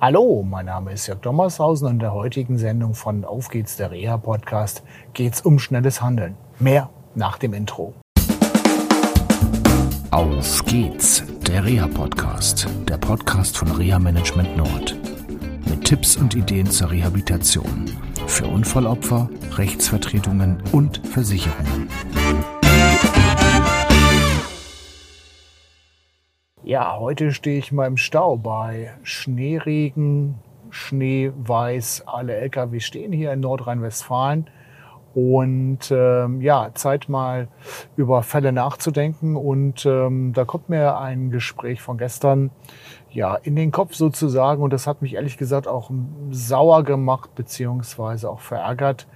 Hallo, mein Name ist Jörg Dommershausen und in der heutigen Sendung von Auf geht's, der Reha-Podcast, geht's um schnelles Handeln. Mehr nach dem Intro. Auf geht's, der Reha-Podcast, der Podcast von Reha Management Nord. Mit Tipps und Ideen zur Rehabilitation für Unfallopfer, Rechtsvertretungen und Versicherungen. Ja, heute stehe ich mal im Stau bei Schneeregen, Schneeweiß. Alle LKW stehen hier in Nordrhein-Westfalen. Und ähm, ja, Zeit mal über Fälle nachzudenken. Und ähm, da kommt mir ein Gespräch von gestern ja in den Kopf sozusagen. Und das hat mich ehrlich gesagt auch sauer gemacht beziehungsweise auch verärgert,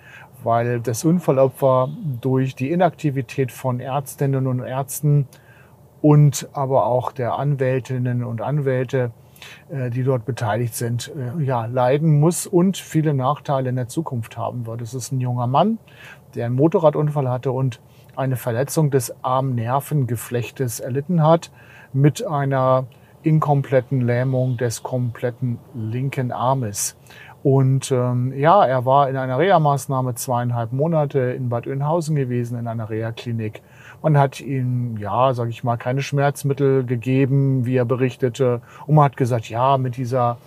weil das Unfallopfer durch die Inaktivität von Ärztinnen und Ärzten und aber auch der Anwältinnen und Anwälte, äh, die dort beteiligt sind, äh, ja, leiden muss und viele Nachteile in der Zukunft haben wird. Es ist ein junger Mann, der einen Motorradunfall hatte und eine Verletzung des Armnervengeflechtes erlitten hat mit einer inkompletten Lähmung des kompletten linken Armes. Und ähm, ja, er war in einer Reha-Maßnahme zweieinhalb Monate in Bad Oeynhausen gewesen, in einer Reha-Klinik. Man hat ihm, ja, sage ich mal, keine Schmerzmittel gegeben, wie er berichtete. Und man hat gesagt, ja, mit dieser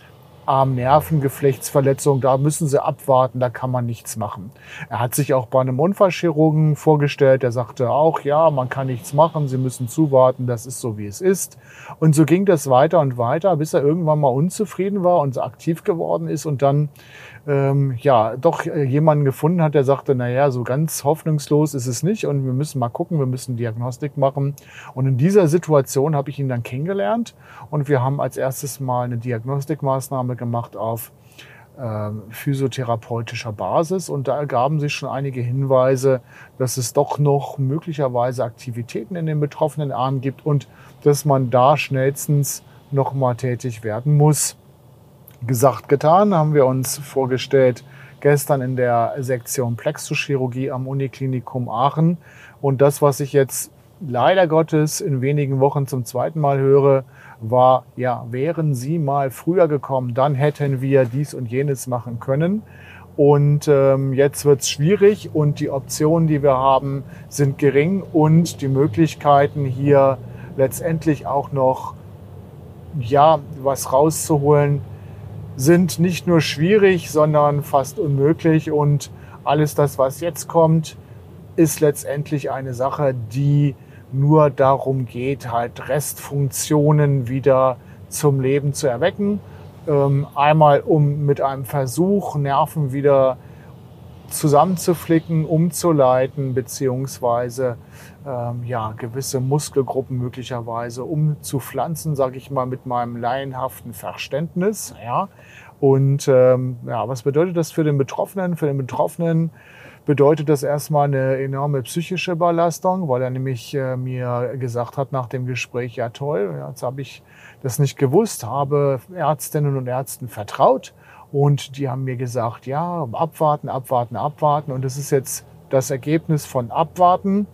Arm-Nervengeflechtsverletzung, da müssen sie abwarten, da kann man nichts machen. Er hat sich auch bei einem Unfallchirurgen vorgestellt, der sagte auch, ja, man kann nichts machen, sie müssen zuwarten, das ist so, wie es ist. Und so ging das weiter und weiter, bis er irgendwann mal unzufrieden war und aktiv geworden ist und dann ähm, ja doch äh, jemanden gefunden hat, der sagte, na ja, so ganz hoffnungslos ist es nicht und wir müssen mal gucken, wir müssen Diagnostik machen. Und in dieser Situation habe ich ihn dann kennengelernt und wir haben als erstes mal eine Diagnostikmaßnahme gemacht auf äh, physiotherapeutischer Basis und da ergaben sich schon einige Hinweise, dass es doch noch möglicherweise Aktivitäten in den betroffenen Armen gibt und dass man da schnellstens noch mal tätig werden muss gesagt, getan, haben wir uns vorgestellt gestern in der Sektion Plexuschirurgie am Uniklinikum Aachen. Und das, was ich jetzt leider Gottes in wenigen Wochen zum zweiten Mal höre, war, ja, wären Sie mal früher gekommen, dann hätten wir dies und jenes machen können. Und ähm, jetzt wird es schwierig und die Optionen, die wir haben, sind gering und die Möglichkeiten hier letztendlich auch noch ja was rauszuholen, sind nicht nur schwierig, sondern fast unmöglich. Und alles das, was jetzt kommt, ist letztendlich eine Sache, die nur darum geht, halt Restfunktionen wieder zum Leben zu erwecken. Ähm, einmal, um mit einem Versuch Nerven wieder zusammenzuflicken, umzuleiten, beziehungsweise ähm, ja, gewisse Muskelgruppen möglicherweise umzupflanzen, sage ich mal, mit meinem laienhaften Verständnis. Ja. Und ähm, ja, was bedeutet das für den Betroffenen? Für den Betroffenen bedeutet das erstmal eine enorme psychische Belastung, weil er nämlich äh, mir gesagt hat nach dem Gespräch, ja toll, jetzt habe ich das nicht gewusst, habe Ärztinnen und Ärzten vertraut und die haben mir gesagt, ja, abwarten, abwarten, abwarten. Und das ist jetzt das Ergebnis von abwarten.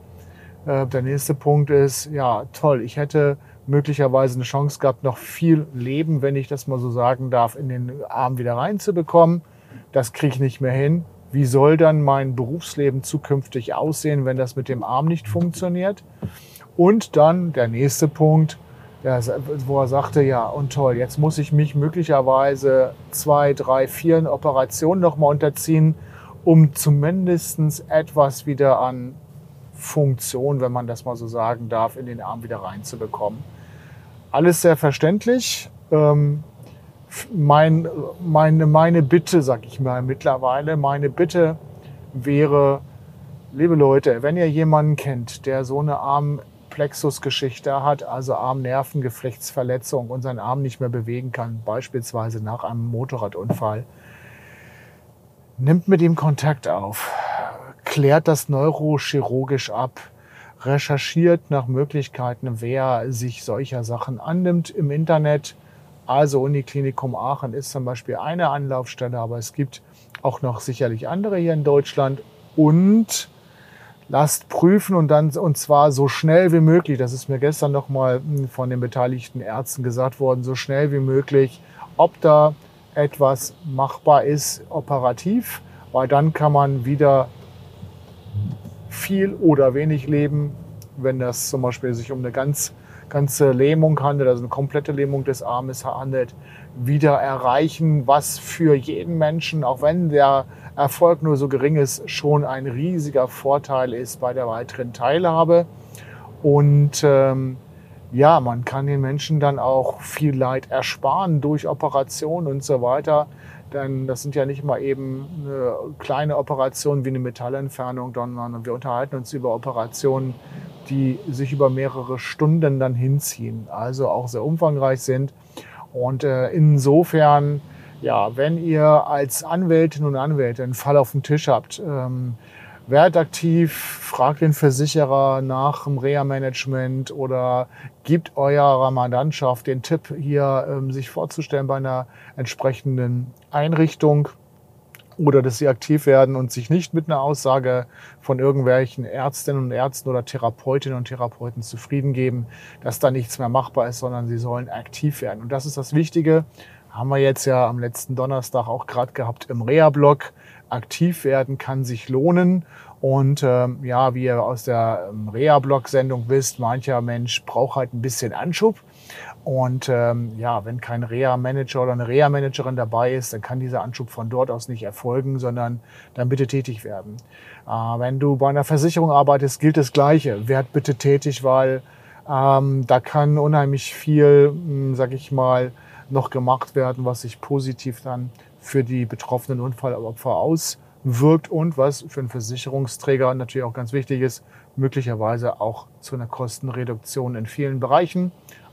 Äh, der nächste Punkt ist, ja, toll, ich hätte möglicherweise eine Chance gehabt, noch viel Leben, wenn ich das mal so sagen darf, in den Arm wieder reinzubekommen. Das kriege ich nicht mehr hin. Wie soll dann mein Berufsleben zukünftig aussehen, wenn das mit dem Arm nicht funktioniert? Und dann der nächste Punkt, wo er sagte, ja, und toll, jetzt muss ich mich möglicherweise zwei, drei, vier Operationen nochmal unterziehen, um zumindest etwas wieder an Funktion, wenn man das mal so sagen darf, in den Arm wieder reinzubekommen. Alles sehr verständlich. Ähm, mein, meine, meine Bitte, sag ich mal mittlerweile, meine Bitte wäre, liebe Leute, wenn ihr jemanden kennt, der so eine Armplexus-Geschichte hat, also Armnervengeflechtsverletzung und seinen Arm nicht mehr bewegen kann, beispielsweise nach einem Motorradunfall, nimmt mit ihm Kontakt auf klärt das neurochirurgisch ab, recherchiert nach Möglichkeiten, wer sich solcher Sachen annimmt im Internet. Also Uniklinikum Aachen ist zum Beispiel eine Anlaufstelle, aber es gibt auch noch sicherlich andere hier in Deutschland. Und lasst prüfen und dann und zwar so schnell wie möglich. Das ist mir gestern noch mal von den beteiligten Ärzten gesagt worden, so schnell wie möglich, ob da etwas machbar ist operativ, weil dann kann man wieder viel oder wenig leben, wenn das zum Beispiel sich um eine ganz, ganze Lähmung handelt, also eine komplette Lähmung des Armes handelt, wieder erreichen, was für jeden Menschen, auch wenn der Erfolg nur so gering ist, schon ein riesiger Vorteil ist bei der weiteren Teilhabe. Und ähm, ja, man kann den Menschen dann auch viel Leid ersparen durch Operationen und so weiter. Denn das sind ja nicht mal eben eine kleine Operationen wie eine Metallentfernung, sondern wir unterhalten uns über Operationen, die sich über mehrere Stunden dann hinziehen, also auch sehr umfangreich sind. Und äh, insofern, ja, wenn ihr als Anwältin und Anwälte einen Fall auf dem Tisch habt, ähm, Werdet aktiv, fragt den Versicherer nach dem Reha-Management oder gibt eurer Mandantschaft den Tipp, hier ähm, sich vorzustellen bei einer entsprechenden Einrichtung oder dass sie aktiv werden und sich nicht mit einer Aussage von irgendwelchen Ärztinnen und Ärzten oder Therapeutinnen und Therapeuten zufrieden geben, dass da nichts mehr machbar ist, sondern sie sollen aktiv werden. Und das ist das Wichtige. Haben wir jetzt ja am letzten Donnerstag auch gerade gehabt im Reha-Blog aktiv werden kann sich lohnen. Und ähm, ja, wie ihr aus der ähm, Reha-Blog-Sendung wisst, mancher Mensch braucht halt ein bisschen Anschub. Und ähm, ja, wenn kein Reha-Manager oder eine Reha-Managerin dabei ist, dann kann dieser Anschub von dort aus nicht erfolgen, sondern dann bitte tätig werden. Äh, wenn du bei einer Versicherung arbeitest, gilt das Gleiche. Werd bitte tätig, weil ähm, da kann unheimlich viel, mh, hm, sag ich mal, noch gemacht werden, was sich positiv dann für die betroffenen Unfallopfer auswirkt und was für einen Versicherungsträger natürlich auch ganz wichtig ist, möglicherweise auch zu einer Kostenreduktion in vielen Bereichen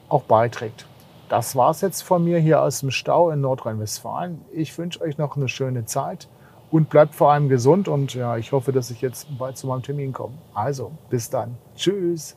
auch beiträgt. Das war's jetzt von mir hier aus dem Stau in Nordrhein-Westfalen. Ich wünsche euch noch eine schöne Zeit und bleibt vor allem gesund und ja, ich hoffe, dass ich jetzt bald zu meinem Termin komme. Also, bis dann. Tschüss.